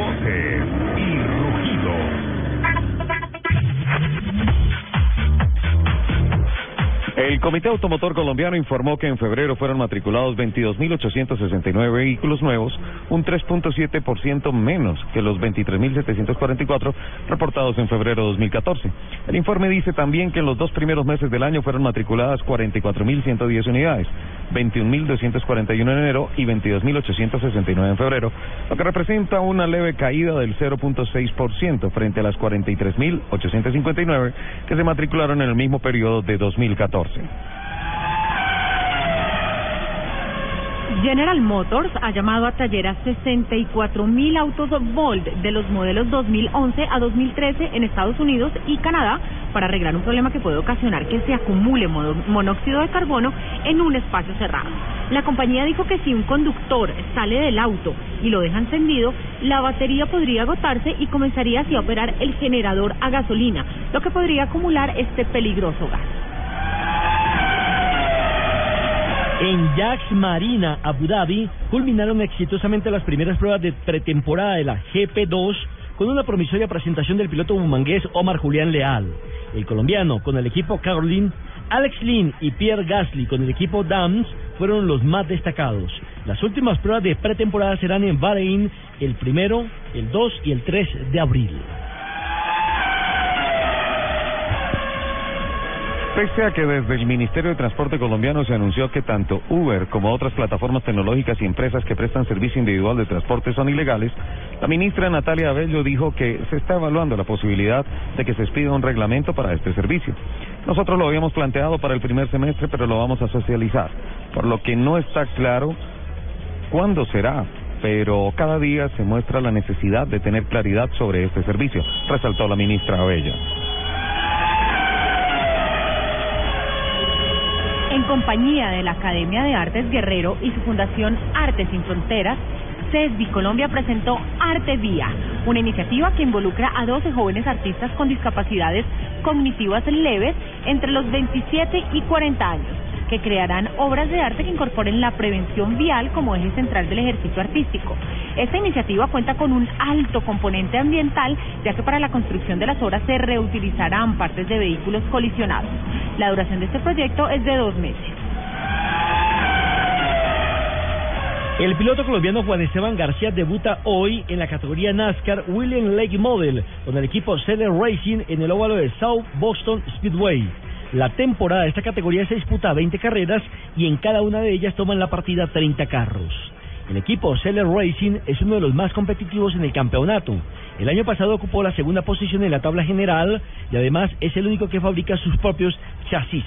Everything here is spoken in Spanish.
Voces y rugidos. El Comité Automotor Colombiano informó que en febrero fueron matriculados 22.869 vehículos nuevos, un 3.7% menos que los 23.744 reportados en febrero de 2014. El informe dice también que en los dos primeros meses del año fueron matriculadas 44.110 unidades, 21.241 en enero y 22.869 en febrero, lo que representa una leve caída del 0.6% frente a las 43.859 que se matricularon en el mismo periodo de 2014. General Motors ha llamado a taller a 64 mil autos Volt de los modelos 2011 a 2013 en Estados Unidos y Canadá para arreglar un problema que puede ocasionar que se acumule monóxido de carbono en un espacio cerrado. La compañía dijo que si un conductor sale del auto y lo deja encendido, la batería podría agotarse y comenzaría así a operar el generador a gasolina, lo que podría acumular este peligroso gas. En Jax Marina, Abu Dhabi, culminaron exitosamente las primeras pruebas de pretemporada de la GP2 con una promisoria presentación del piloto bumangués Omar Julián Leal. El colombiano con el equipo Caroline, Alex Lynn y Pierre Gasly con el equipo Dams fueron los más destacados. Las últimas pruebas de pretemporada serán en Bahrein el primero, el 2 y el 3 de abril. Pese a que desde el Ministerio de Transporte colombiano se anunció que tanto Uber como otras plataformas tecnológicas y empresas que prestan servicio individual de transporte son ilegales, la ministra Natalia Abello dijo que se está evaluando la posibilidad de que se expida un reglamento para este servicio. Nosotros lo habíamos planteado para el primer semestre, pero lo vamos a socializar, por lo que no está claro cuándo será, pero cada día se muestra la necesidad de tener claridad sobre este servicio, resaltó la ministra Abello. En compañía de la Academia de Artes Guerrero y su fundación Artes Sin Fronteras, CESBI Colombia presentó Arte Vía, una iniciativa que involucra a 12 jóvenes artistas con discapacidades cognitivas leves entre los 27 y 40 años que crearán obras de arte que incorporen la prevención vial como eje central del ejercicio artístico. Esta iniciativa cuenta con un alto componente ambiental, ya que para la construcción de las obras se reutilizarán partes de vehículos colisionados. La duración de este proyecto es de dos meses. El piloto colombiano Juan Esteban García debuta hoy en la categoría NASCAR William Lake Model con el equipo Seller Racing en el óvalo de South Boston Speedway. La temporada de esta categoría se disputa 20 carreras y en cada una de ellas toman la partida 30 carros. El equipo Seller Racing es uno de los más competitivos en el campeonato. El año pasado ocupó la segunda posición en la tabla general y además es el único que fabrica sus propios chasis.